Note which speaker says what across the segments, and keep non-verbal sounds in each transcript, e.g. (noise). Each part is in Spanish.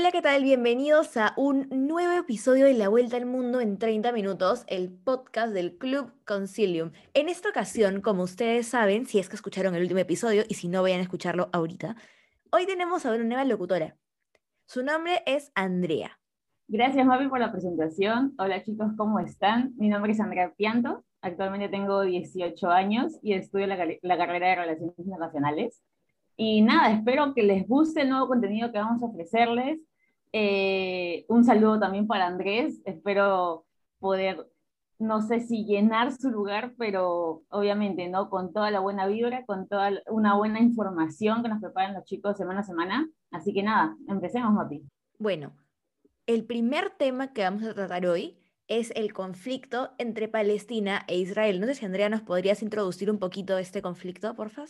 Speaker 1: Hola, ¿qué tal? Bienvenidos a un nuevo episodio de La Vuelta al Mundo en 30 minutos, el podcast del Club Concilium. En esta ocasión, como ustedes saben, si es que escucharon el último episodio y si no, vayan a escucharlo ahorita, hoy tenemos a una nueva locutora. Su nombre es Andrea.
Speaker 2: Gracias, Mavi, por la presentación. Hola, chicos, ¿cómo están? Mi nombre es Andrea Pianto. Actualmente tengo 18 años y estudio la, la carrera de Relaciones Internacionales. Y nada, espero que les guste el nuevo contenido que vamos a ofrecerles. Eh, un saludo también para Andrés. Espero poder, no sé si llenar su lugar, pero obviamente, ¿no? Con toda la buena vibra, con toda una buena información que nos preparan los chicos semana a semana. Así que nada, empecemos, Mati.
Speaker 1: Bueno, el primer tema que vamos a tratar hoy es el conflicto entre Palestina e Israel. No sé si Andrea nos podrías introducir un poquito este conflicto, porfa.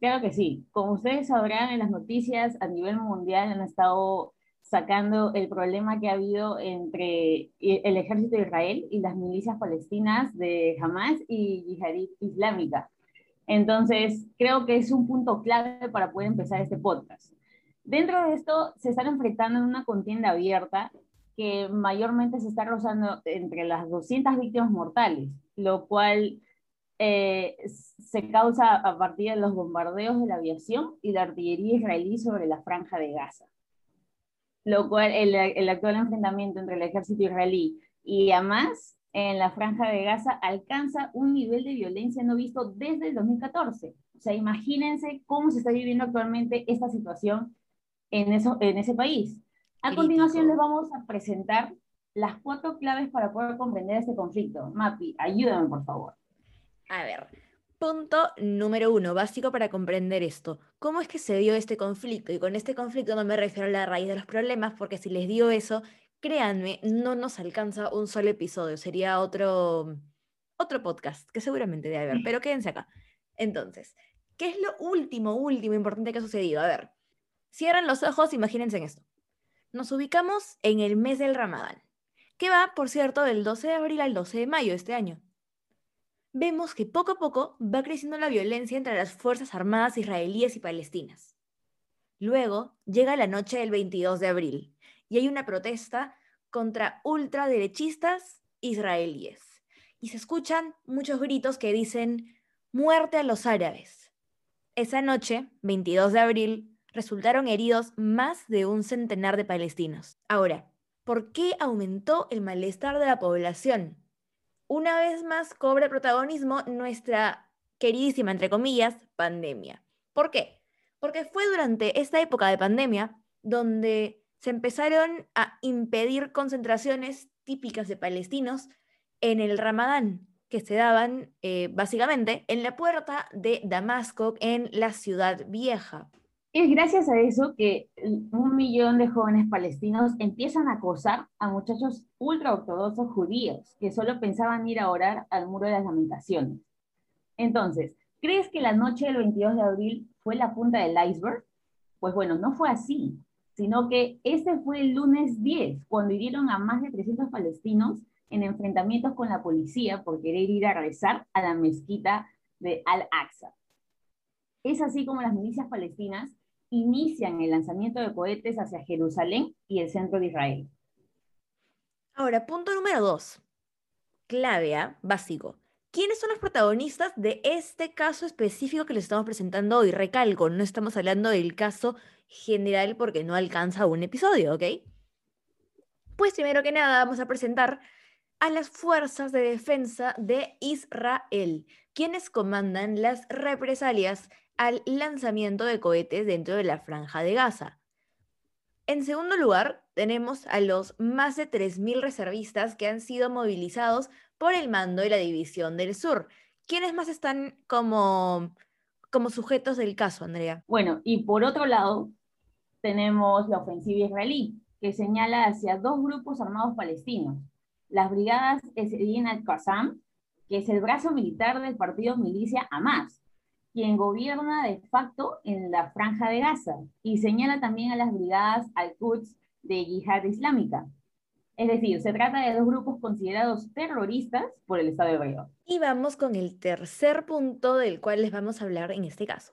Speaker 2: Claro que sí. Como ustedes sabrán, en las noticias a nivel mundial han estado sacando el problema que ha habido entre el ejército de Israel y las milicias palestinas de Hamas y Yihad Islámica. Entonces, creo que es un punto clave para poder empezar este podcast. Dentro de esto, se están enfrentando en una contienda abierta que mayormente se está rozando entre las 200 víctimas mortales, lo cual eh, se causa a partir de los bombardeos de la aviación y la artillería israelí sobre la franja de Gaza. Lo cual, el, el actual enfrentamiento entre el ejército israelí y Hamas en la franja de Gaza alcanza un nivel de violencia no visto desde el 2014. O sea, imagínense cómo se está viviendo actualmente esta situación en, eso, en ese país. A continuación les vamos a presentar las cuatro claves para poder comprender este conflicto. Mapi, ayúdame por favor.
Speaker 1: A ver, punto número uno, básico para comprender esto. ¿Cómo es que se dio este conflicto? Y con este conflicto no me refiero a la raíz de los problemas, porque si les dio eso, créanme, no nos alcanza un solo episodio, sería otro, otro podcast, que seguramente debe haber, pero quédense acá. Entonces, ¿qué es lo último, último importante que ha sucedido? A ver, cierran los ojos, imagínense en esto. Nos ubicamos en el mes del Ramadán, que va, por cierto, del 12 de abril al 12 de mayo de este año vemos que poco a poco va creciendo la violencia entre las Fuerzas Armadas israelíes y palestinas. Luego llega la noche del 22 de abril y hay una protesta contra ultraderechistas israelíes. Y se escuchan muchos gritos que dicen muerte a los árabes. Esa noche, 22 de abril, resultaron heridos más de un centenar de palestinos. Ahora, ¿por qué aumentó el malestar de la población? Una vez más cobra protagonismo nuestra queridísima, entre comillas, pandemia. ¿Por qué? Porque fue durante esta época de pandemia donde se empezaron a impedir concentraciones típicas de palestinos en el Ramadán, que se daban eh, básicamente en la puerta de Damasco, en la ciudad vieja.
Speaker 2: Es gracias a eso que un millón de jóvenes palestinos empiezan a acosar a muchachos ultraortodoxos judíos que solo pensaban ir a orar al muro de las lamentaciones. Entonces, ¿crees que la noche del 22 de abril fue la punta del iceberg? Pues bueno, no fue así, sino que ese fue el lunes 10, cuando hirieron a más de 300 palestinos en enfrentamientos con la policía por querer ir a rezar a la mezquita de Al-Aqsa. Es así como las milicias palestinas inician el lanzamiento de cohetes hacia Jerusalén y el centro de Israel.
Speaker 1: Ahora, punto número dos. Clave, ¿ah? básico. ¿Quiénes son los protagonistas de este caso específico que les estamos presentando hoy? Recalco, no estamos hablando del caso general porque no alcanza un episodio, ¿ok? Pues primero que nada vamos a presentar a las fuerzas de defensa de Israel, quienes comandan las represalias al lanzamiento de cohetes dentro de la franja de Gaza. En segundo lugar, tenemos a los más de 3.000 reservistas que han sido movilizados por el mando de la División del Sur. ¿Quiénes más están como, como sujetos del caso, Andrea?
Speaker 2: Bueno, y por otro lado, tenemos la ofensiva israelí, que señala hacia dos grupos armados palestinos, las brigadas Esedin al-Qassam, que es el brazo militar del partido milicia Hamas, quien gobierna de facto en la franja de Gaza y señala también a las brigadas al-Quds de Yihad Islámica. Es decir, se trata de dos grupos considerados terroristas por el Estado hebreo.
Speaker 1: Y vamos con el tercer punto del cual les vamos a hablar en este caso.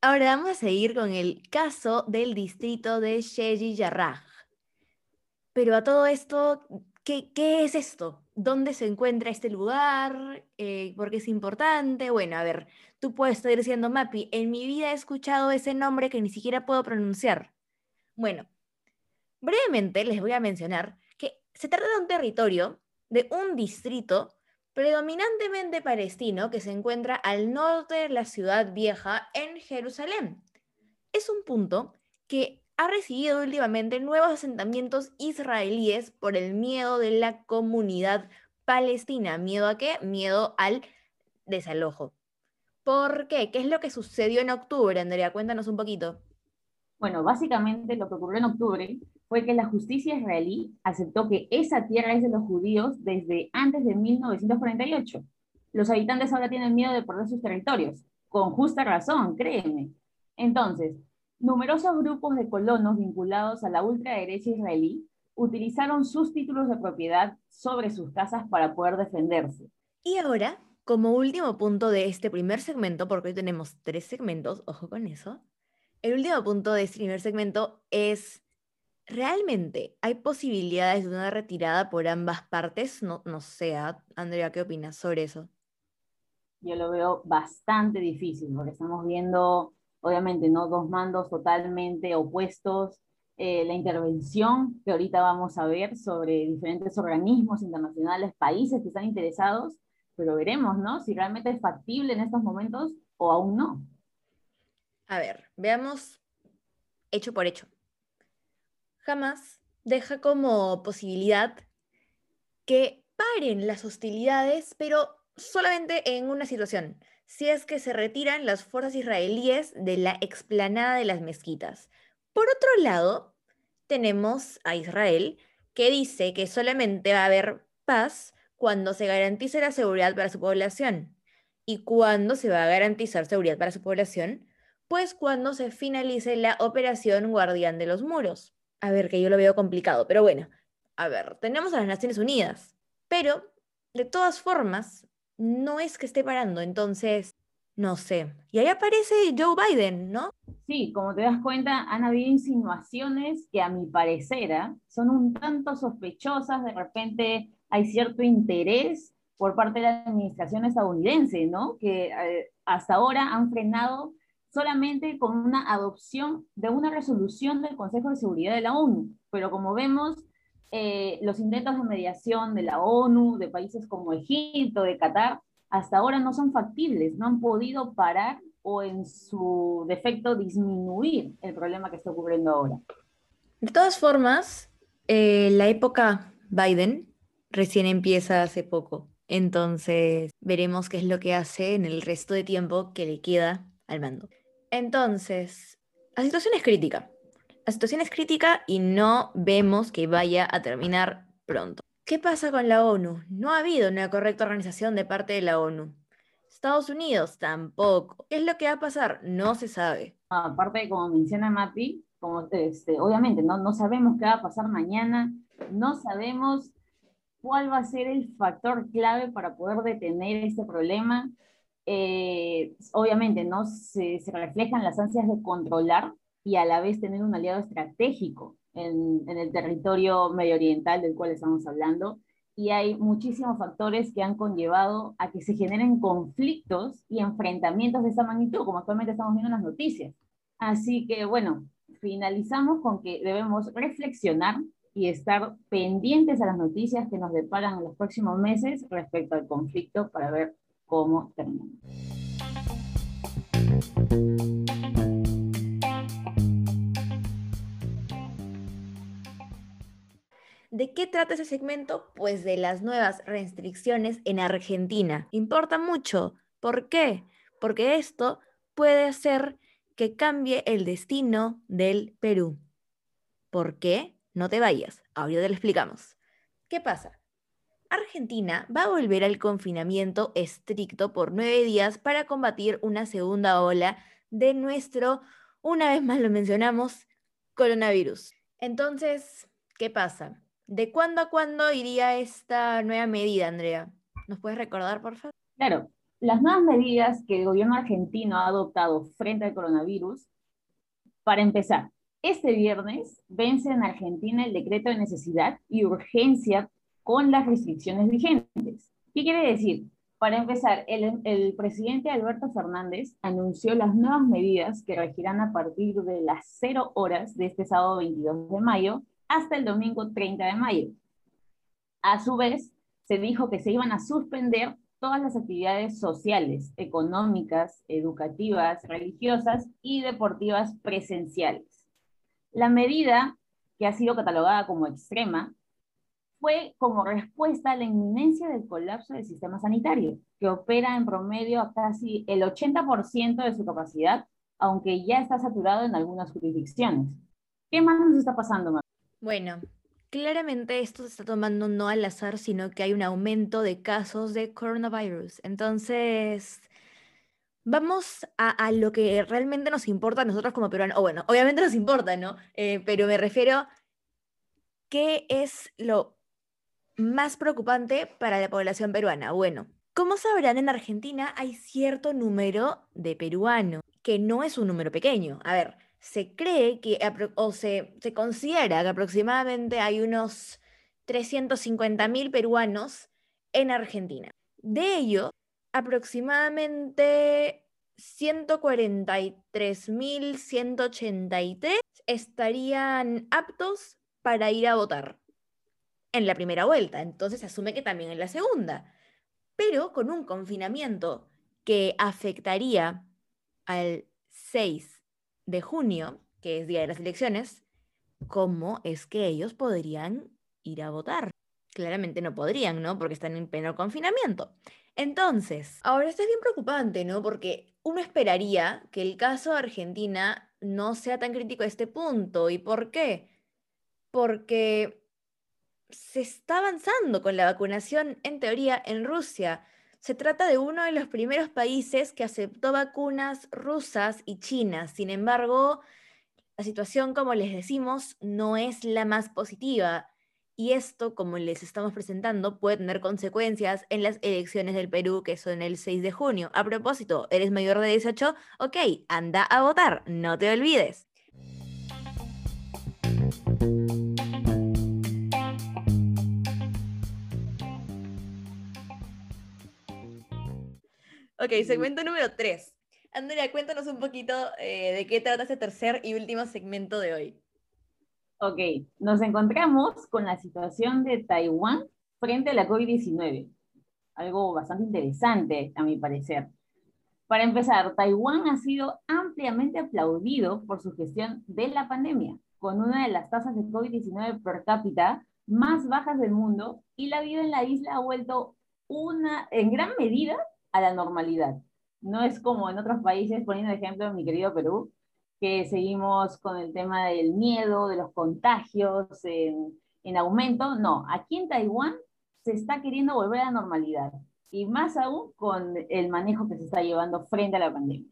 Speaker 1: Ahora vamos a seguir con el caso del distrito de Sheji Yarraj. Pero a todo esto, ¿qué, ¿qué, es esto? ¿Dónde se encuentra este lugar? Eh, ¿Por qué es importante? Bueno, a ver, tú puedes estar diciendo, Mapi, en mi vida he escuchado ese nombre que ni siquiera puedo pronunciar. Bueno, brevemente les voy a mencionar que se trata de un territorio, de un distrito predominantemente palestino que se encuentra al norte de la ciudad vieja en Jerusalén. Es un punto que ha recibido últimamente nuevos asentamientos israelíes por el miedo de la comunidad palestina. ¿Miedo a qué? Miedo al desalojo. ¿Por qué? ¿Qué es lo que sucedió en octubre, Andrea? Cuéntanos un poquito.
Speaker 2: Bueno, básicamente lo que ocurrió en octubre fue que la justicia israelí aceptó que esa tierra es de los judíos desde antes de 1948. Los habitantes ahora tienen miedo de perder sus territorios, con justa razón, créeme. Entonces, numerosos grupos de colonos vinculados a la ultraderecha israelí utilizaron sus títulos de propiedad sobre sus casas para poder defenderse.
Speaker 1: Y ahora, como último punto de este primer segmento, porque hoy tenemos tres segmentos, ojo con eso, el último punto de este primer segmento es ¿Realmente hay posibilidades de una retirada por ambas partes? No, no sé, ¿ah? Andrea, ¿qué opinas sobre eso?
Speaker 2: Yo lo veo bastante difícil, porque estamos viendo, obviamente, ¿no? dos mandos totalmente opuestos. Eh, la intervención que ahorita vamos a ver sobre diferentes organismos internacionales, países que están interesados, pero veremos, ¿no? Si realmente es factible en estos momentos o aún no.
Speaker 1: A ver, veamos hecho por hecho jamás deja como posibilidad que paren las hostilidades, pero solamente en una situación, si es que se retiran las fuerzas israelíes de la explanada de las mezquitas. Por otro lado, tenemos a Israel, que dice que solamente va a haber paz cuando se garantice la seguridad para su población. ¿Y cuándo se va a garantizar seguridad para su población? Pues cuando se finalice la operación Guardián de los Muros. A ver, que yo lo veo complicado, pero bueno, a ver, tenemos a las Naciones Unidas, pero de todas formas, no es que esté parando, entonces, no sé. Y ahí aparece Joe Biden, ¿no?
Speaker 2: Sí, como te das cuenta, han habido insinuaciones que a mi parecer son un tanto sospechosas, de repente hay cierto interés por parte de la administración estadounidense, ¿no? Que eh, hasta ahora han frenado solamente con una adopción de una resolución del Consejo de Seguridad de la ONU. Pero como vemos, eh, los intentos de mediación de la ONU, de países como Egipto, de Qatar, hasta ahora no son factibles, no han podido parar o en su defecto disminuir el problema que está ocurriendo ahora.
Speaker 1: De todas formas, eh, la época Biden recién empieza hace poco, entonces veremos qué es lo que hace en el resto de tiempo que le queda al mando. Entonces, la situación es crítica. La situación es crítica y no vemos que vaya a terminar pronto. ¿Qué pasa con la ONU? No ha habido una correcta organización de parte de la ONU. Estados Unidos tampoco. ¿Qué es lo que va a pasar? No se sabe.
Speaker 2: Aparte, como menciona Mapi, como este, obviamente no, no sabemos qué va a pasar mañana, no sabemos cuál va a ser el factor clave para poder detener este problema. Eh, obviamente no se, reflejan las ansias de controlar y a la vez tener un aliado estratégico en, en, el territorio medio oriental del cual estamos hablando. Y hay muchísimos factores que han conllevado a que se generen conflictos y enfrentamientos de esa magnitud, como actualmente estamos viendo en las noticias. Así que bueno, finalizamos con que debemos reflexionar y estar pendientes a las noticias que nos deparan en los próximos meses respecto al conflicto para ver cómo termina.
Speaker 1: ¿De qué trata ese segmento? Pues de las nuevas restricciones en Argentina. Importa mucho. ¿Por qué? Porque esto puede hacer que cambie el destino del Perú. ¿Por qué? No te vayas. Ahora te lo explicamos. ¿Qué pasa? Argentina va a volver al confinamiento estricto por nueve días para combatir una segunda ola de nuestro, una vez más lo mencionamos, coronavirus. Entonces, ¿qué pasa? ¿De cuándo a cuándo iría esta nueva medida, Andrea? ¿Nos puedes recordar, por favor?
Speaker 2: Claro, las nuevas medidas que el gobierno argentino ha adoptado frente al coronavirus, para empezar, este viernes vence en Argentina el decreto de necesidad y urgencia con las restricciones vigentes. ¿Qué quiere decir? Para empezar, el, presidente Alberto Fernández anunció las nuevas medidas que regirán a partir de las 0 horas de este sábado 22 de mayo hasta el domingo 30 de mayo. A su vez, se dijo que se iban a suspender todas las actividades sociales, económicas, educativas, religiosas y deportivas presenciales. La medida, que ha sido catalogada como extrema, fue como respuesta a la inminencia del colapso del sistema sanitario, que opera en promedio a casi el 80% de su capacidad, aunque ya está saturado en algunas jurisdicciones. ¿Qué más nos está pasando?
Speaker 1: Bueno, claramente esto se está tomando no al azar, sino que hay un aumento de casos de coronavirus. Entonces, vamos a, lo que realmente nos importa a nosotros como peruanos. O bueno, obviamente nos importa, ¿no? Eh, pero me refiero, ¿qué es lo más preocupante para la población peruana? Bueno, como sabrán, en Argentina hay cierto número de peruanos, que no es un número pequeño. A ver, se cree que, o se, se considera que aproximadamente hay unos 350.000 peruanos en Argentina. De ello, aproximadamente 143.183 estarían aptos para ir a votar en la primera vuelta, entonces se asume que también en la segunda, pero con un confinamiento que afectaría al 6 de junio, que es día de las elecciones, ¿cómo es que ellos podrían ir a votar? Claramente no podrían, ¿no? Porque están en pleno confinamiento. Entonces, ahora esto es bien preocupante, ¿no? Porque uno esperaría que el caso de Argentina no sea tan crítico a este punto. ¿Y por qué? Porque se está avanzando con la vacunación, en teoría, en Rusia. Se trata de uno de los primeros países que aceptó vacunas rusas y chinas. Sin embargo, la situación, como les decimos, no es la más positiva. Y esto, como les estamos presentando, puede tener consecuencias en las elecciones del Perú, que son el 6 de junio. A propósito, ¿eres mayor de 18? Ok, anda a votar, no te olvides. Ok, segmento número 3. Andrea, cuéntanos un poquito eh, de qué trata este tercer y último segmento de hoy.
Speaker 2: Ok, nos encontramos con la situación de Taiwán frente a la COVID-19. Algo bastante interesante, a mi parecer. Para empezar, Taiwán ha sido ampliamente aplaudido por su gestión de la pandemia, con una de las tasas de COVID-19 per cápita más bajas del mundo y la vida en la isla ha vuelto una, en gran medida a la normalidad. No es como en otros países, poniendo ejemplo en mi querido Perú, que seguimos con el tema del miedo, de los contagios en, en aumento. No, aquí en Taiwán se está queriendo volver a la normalidad y más aún con el manejo que se está llevando frente a la pandemia.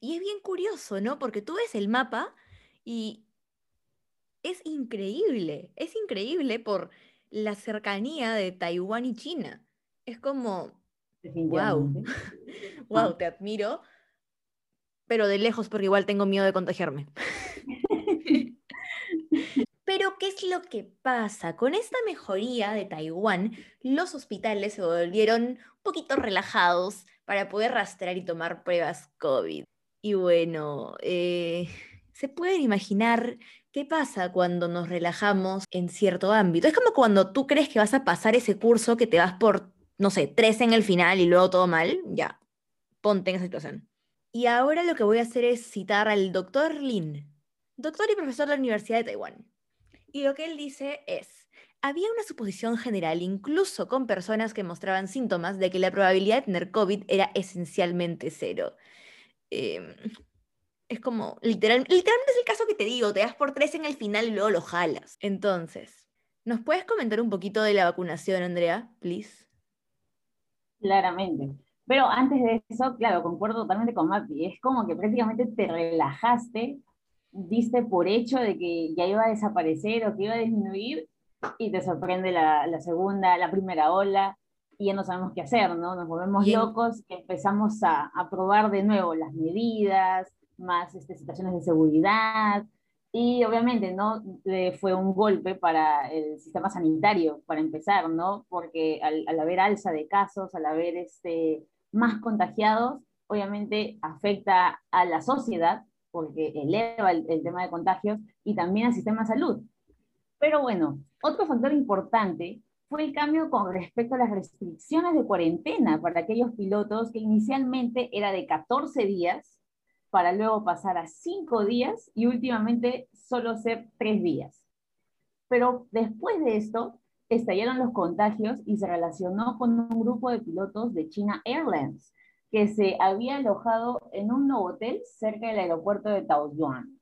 Speaker 1: Y es bien curioso, ¿no? Porque tú ves el mapa y es increíble, es increíble por la cercanía de Taiwán y China. Es como, Wow. wow, (laughs) te admiro. Pero de lejos, porque igual tengo miedo de contagiarme. (laughs) Pero, ¿qué es lo que pasa? Con esta mejoría de Taiwán, los hospitales se volvieron un poquito relajados para poder rastrear y tomar pruebas COVID. Y bueno, eh, se pueden imaginar qué pasa cuando nos relajamos en cierto ámbito. Es como cuando tú crees que vas a pasar ese curso que te vas por no sé, tres en el final y luego todo mal, ya, ponte en esa situación. Y ahora lo que voy a hacer es citar al doctor Lin, doctor y profesor de la Universidad de Taiwán. Y lo que él dice es, había una suposición general, incluso con personas que mostraban síntomas, de que la probabilidad de tener COVID era esencialmente cero. Em, es como, literal, literalmente es el caso que te digo, te das por tres en el final y luego lo jalas. Entonces, ¿nos puedes comentar un poquito de la vacunación, Andrea, please?
Speaker 2: Claramente. Pero antes de eso, claro, concuerdo totalmente con Mati, es como que prácticamente te relajaste, diste por hecho de que ya iba a desaparecer o que iba a disminuir y te sorprende la, la segunda, la primera ola. y ya no sabemos qué hacer, ¿no? Nos volvemos locos y empezamos a, a, probar de nuevo las medidas, más este, situaciones de seguridad, y obviamente, ¿no? fue un golpe para el sistema sanitario, para empezar, ¿no? Porque al, al haber alza de casos, al haber este, más contagiados, obviamente afecta a la sociedad, porque eleva el, el tema de contagios, y también al sistema de salud. Pero bueno, otro factor importante fue el cambio con respecto a las restricciones de cuarentena para aquellos pilotos que inicialmente era de 14 días para luego pasar a 5 días y últimamente solo ser 3 días. Pero después de esto, estallaron los contagios y se relacionó con un grupo de pilotos de China Airlines que se había alojado en un nuevo hotel cerca del aeropuerto de Taoyuan.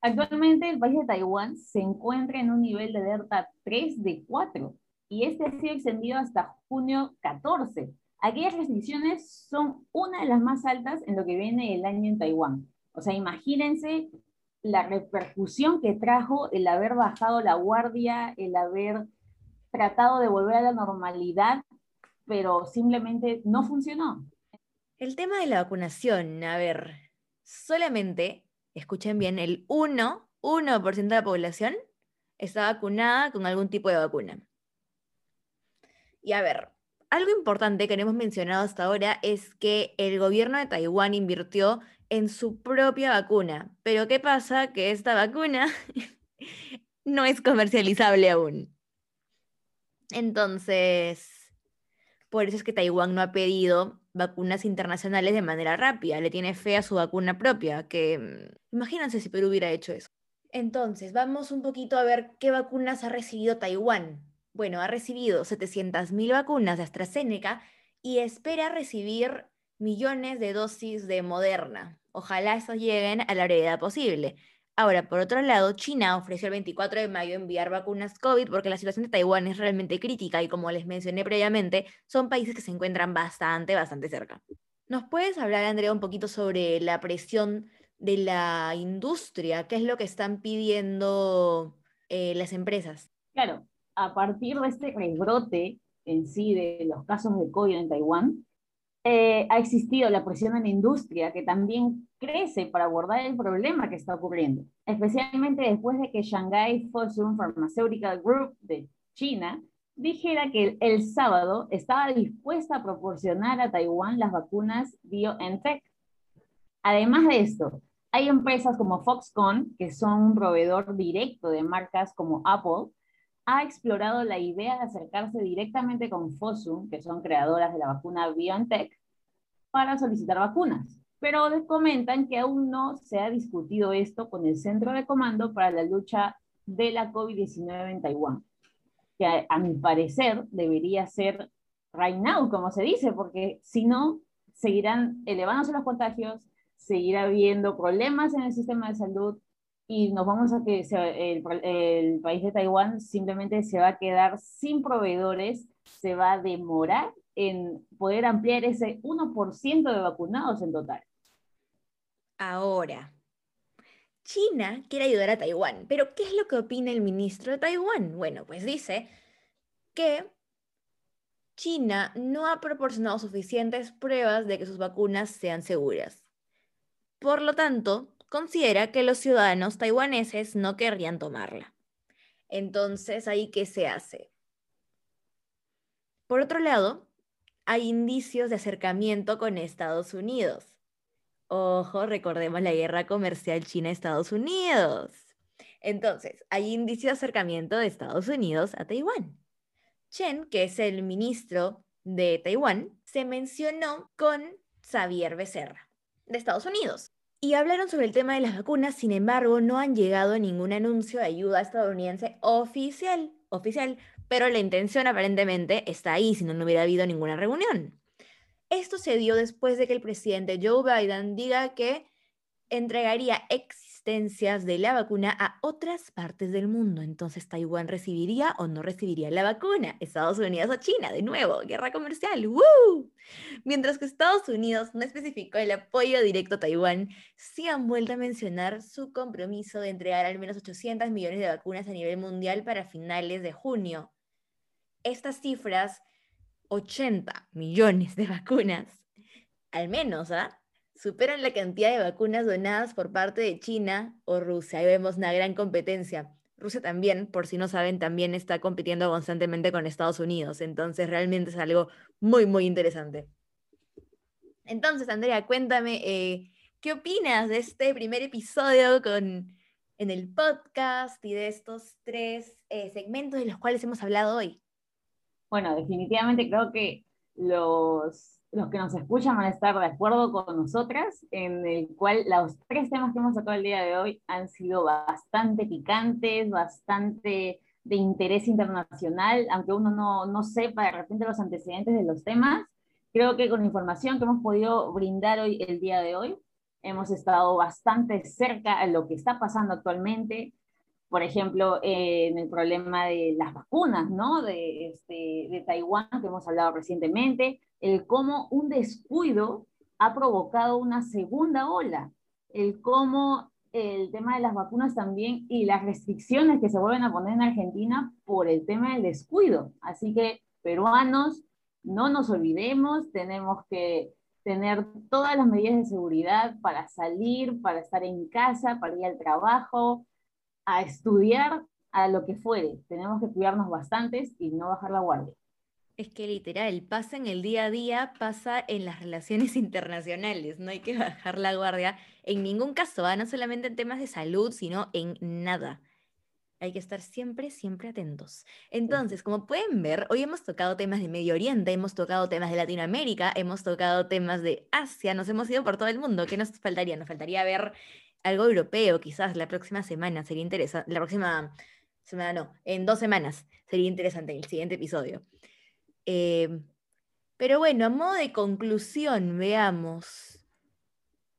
Speaker 2: Actualmente el país de Taiwán se encuentra en un nivel de alerta 3 de 4 y este ha sido extendido hasta junio 14. Aquellas restricciones son una de las más altas en lo que viene el año en Taiwán. O sea, imagínense la repercusión que trajo el haber bajado la guardia, el haber tratado de volver a la normalidad, pero simplemente no funcionó.
Speaker 1: El tema de la vacunación, a ver, solamente, escuchen bien, el 1, 1% de la población está vacunada con algún tipo de vacuna. Y a ver, algo importante que no hemos mencionado hasta ahora es que el gobierno de Taiwán invirtió en su propia vacuna. Pero ¿qué pasa? Que esta vacuna (laughs) no es comercializable aún. Entonces, por eso es que Taiwán no ha pedido vacunas internacionales de manera rápida. Le tiene fe a su vacuna propia, que mm, imagínense si Perú hubiera hecho eso. Entonces, vamos un poquito a ver qué vacunas ha recibido Taiwán bueno, ha recibido 700.000 vacunas de AstraZeneca y espera recibir millones de dosis de Moderna. Ojalá estos lleguen a la brevedad posible. Ahora, por otro lado, China ofreció el 24 de mayo enviar vacunas COVID porque la situación de Taiwán es realmente crítica y como les mencioné previamente, son países que se encuentran bastante, bastante cerca. ¿Nos puedes hablar, Andrea, un poquito sobre la presión de la industria? ¿Qué es lo que están pidiendo eh, las empresas?
Speaker 2: Claro, a partir de este rebrote en sí de los casos de COVID en Taiwán, eh, ha existido la presión en la industria que también crece para abordar el problema que está ocurriendo, especialmente después de que Shanghai Fosun Pharmaceutical Group de China dijera que el, sábado estaba dispuesta a proporcionar a Taiwán las vacunas BioNTech. Además de esto, hay empresas como Foxconn, que son un proveedor directo de marcas como Apple, ha explorado la idea de acercarse directamente con Fosun, que son creadoras de la vacuna BioNTech, para solicitar vacunas. Pero comentan que aún no se ha discutido esto con el Centro de Comando para la lucha de la COVID-19 en Taiwán, que a, a, mi parecer debería ser right now, como se dice, porque si no, seguirán elevándose los contagios, seguirá habiendo problemas en el sistema de salud, y nos vamos a que el, el, país de Taiwán simplemente se va a quedar sin proveedores, se va a demorar en poder ampliar ese 1% de vacunados en total.
Speaker 1: Ahora, China quiere ayudar a Taiwán, pero ¿qué es lo que opina el ministro de Taiwán? Bueno, pues dice que China no ha proporcionado suficientes pruebas de que sus vacunas sean seguras. Por lo tanto, considera que los ciudadanos taiwaneses no querrían tomarla. Entonces, ¿ahí qué se hace? Por otro lado, hay indicios de acercamiento con Estados Unidos. Ojo, recordemos la guerra comercial China-Estados Unidos. Entonces, hay indicios de acercamiento de Estados Unidos a Taiwán. Chen, que es el ministro de Taiwán, se mencionó con Xavier Becerra, de Estados Unidos. Y hablaron sobre el tema de las vacunas, sin embargo, no han llegado a ningún anuncio de ayuda estadounidense oficial, oficial, pero la intención aparentemente está ahí, si no, no hubiera habido ninguna reunión. Esto se dio después de que el presidente Joe Biden diga que entregaría ex de la vacuna a otras partes del mundo. Entonces, ¿Taiwán recibiría o no recibiría la vacuna? Estados Unidos o China, de nuevo, guerra comercial. ¡Woo! Mientras que Estados Unidos no especificó el apoyo directo a Taiwán, sí han vuelto a mencionar su compromiso de entregar al menos 800 millones de vacunas a nivel mundial para finales de junio. Estas cifras 80 millones de vacunas, al menos, ¿ah? Superan la cantidad de vacunas donadas por parte de China o Rusia. Ahí vemos una gran competencia. Rusia también, por si no saben, también está compitiendo constantemente con Estados Unidos. Entonces, realmente es algo muy, muy interesante. Entonces, Andrea, cuéntame, eh, ¿qué opinas de este primer episodio con, en el podcast y de estos tres eh, segmentos de los cuales hemos hablado hoy?
Speaker 2: Bueno, definitivamente creo que los los que nos escuchan van a estar de acuerdo con nosotras, en el cual los tres temas que hemos tocado el día de hoy han sido bastante picantes, bastante de interés internacional, aunque uno no, no sepa de repente los antecedentes de los temas. Creo que con la información que hemos podido brindar hoy, el día de hoy, hemos estado bastante cerca a lo que está pasando actualmente, por ejemplo, en el problema de las vacunas, ¿no? De, este, de Taiwán, que hemos hablado recientemente, el cómo un descuido ha provocado una segunda ola, el cómo el tema de las vacunas también y las restricciones que se vuelven a poner en Argentina por el tema del descuido. Así que, peruanos, no nos olvidemos, tenemos que tener todas las medidas de seguridad para salir, para estar en casa, para ir al trabajo, a estudiar, a lo que fuere. Tenemos que cuidarnos bastantes y no bajar la guardia.
Speaker 1: Es que literal, pasa en el día a día, pasa en las relaciones (laughs) internacionales, no hay que bajar la guardia en ningún caso, ¿ah? no solamente en temas de salud, sino en nada. Hay que estar siempre, siempre atentos. Entonces, como pueden ver, hoy hemos tocado temas de Medio Oriente, hemos tocado temas de Latinoamérica, hemos tocado temas de Asia, nos hemos ido por todo el mundo. ¿Qué nos faltaría? Nos faltaría ver algo europeo, quizás la próxima semana, sería interesante. La próxima semana no, en dos semanas sería interesante el siguiente episodio. Em, pero bueno, a modo de conclusión, veamos.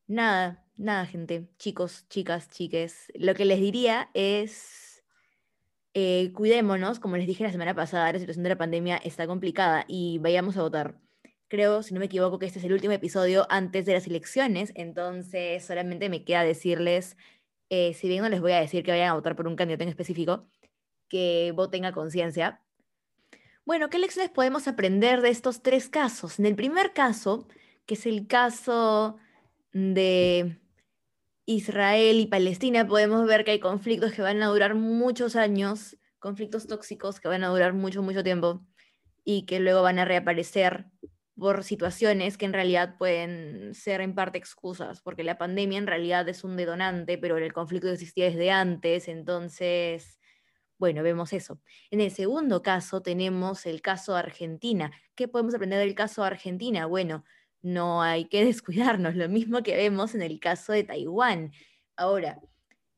Speaker 1: Nada, nada, gente, chicos, chicas, chiques. Lo que les diría es, eh, cuidémonos, como les dije la semana pasada, la situación de la pandemia está complicada y vayamos a votar. Creo, si no me equivoco, que este es el último episodio antes de las elecciones, entonces solamente me queda decirles, eh, si bien no les voy a decir que vayan a votar por un candidato en específico, que voten a conciencia, bueno, ¿qué lecciones podemos aprender de estos tres casos? En el primer caso, que es el caso de Israel y Palestina, podemos ver que hay conflictos que van a durar muchos años, conflictos tóxicos que van a durar mucho, mucho tiempo y que luego van a reaparecer por situaciones que en realidad pueden ser en parte excusas, porque la pandemia en realidad es un detonante, pero el conflicto existía desde antes, entonces bueno, vemos eso. En el segundo caso tenemos el caso Argentina. ¿Qué podemos aprender del caso Argentina? Bueno, no hay que (laughs) descuidarnos, lo mismo que vemos en el caso de Taiwán. Ahora,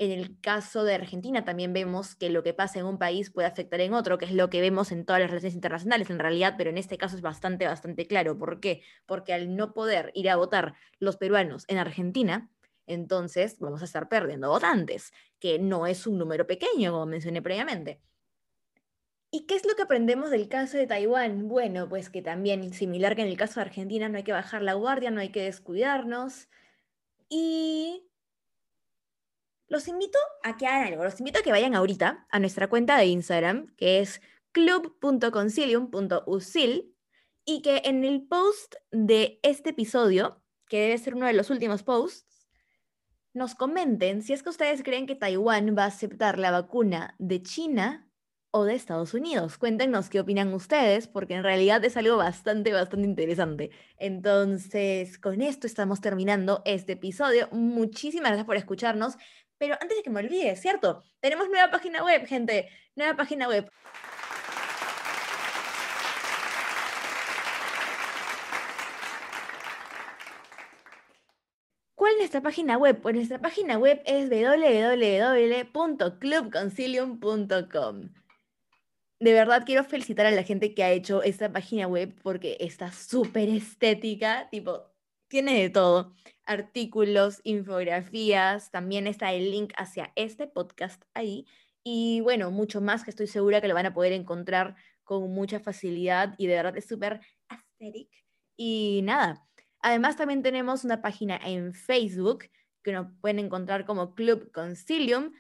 Speaker 1: en el caso de Argentina también vemos que lo que pasa en un país puede afectar en otro, que es lo que vemos en todas las relaciones internacionales en realidad, pero en este caso es bastante, bastante claro. ¿Por qué? Porque al no poder ir a votar los peruanos en Argentina, entonces vamos a estar perdiendo votantes, que no es un número pequeño, como mencioné previamente. ¿Y qué es lo que aprendemos del caso de Taiwán? Bueno, pues que también, similar que en el caso de Argentina, no hay que bajar la guardia, no hay que descuidarnos. Y los invito a que hagan algo, los invito a que vayan ahorita a nuestra cuenta de Instagram, que es club.concilium.usil, y que en el post de este episodio, que debe ser uno de los últimos posts, nos comenten si es que ustedes creen que Taiwán va a aceptar la vacuna de China o de Estados Unidos. Cuéntenos qué opinan ustedes, porque en realidad es algo bastante, bastante interesante. Entonces, con esto estamos terminando este episodio. Muchísimas gracias por escucharnos. Pero antes de que me olvide, ¿cierto? Tenemos nueva página web, gente. Nueva página web. ¿Cuál es nuestra página web? Pues nuestra página web es www.clubconcilium.com. De verdad quiero felicitar a la gente que ha hecho esta página web porque está súper estética, tipo, tiene de todo. Artículos, infografías, también está el link hacia este podcast ahí. Y bueno, mucho más que estoy segura que lo van a poder encontrar con mucha facilidad y de verdad es súper aesthetic. Y nada, Además, también tenemos una página en Facebook que nos pueden encontrar como Club Concilium.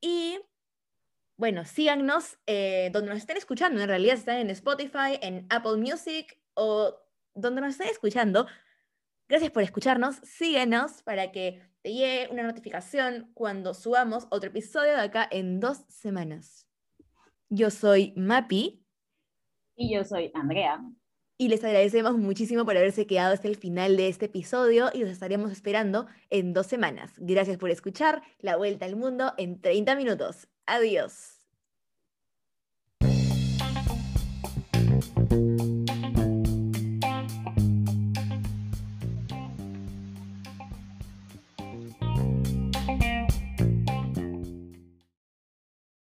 Speaker 1: Y bueno, síganos eh, donde nos estén escuchando. En realidad están en Spotify, en Apple Music o donde nos estén escuchando. Gracias por escucharnos. Síguenos para que te llegue una notificación cuando subamos otro episodio de acá en dos semanas. Yo soy Mapi.
Speaker 2: Y yo soy Andrea.
Speaker 1: Y les agradecemos muchísimo por haberse quedado hasta el final de este episodio y los estaremos esperando en dos semanas. Gracias por escuchar La Vuelta al Mundo en 30 minutos. Adiós.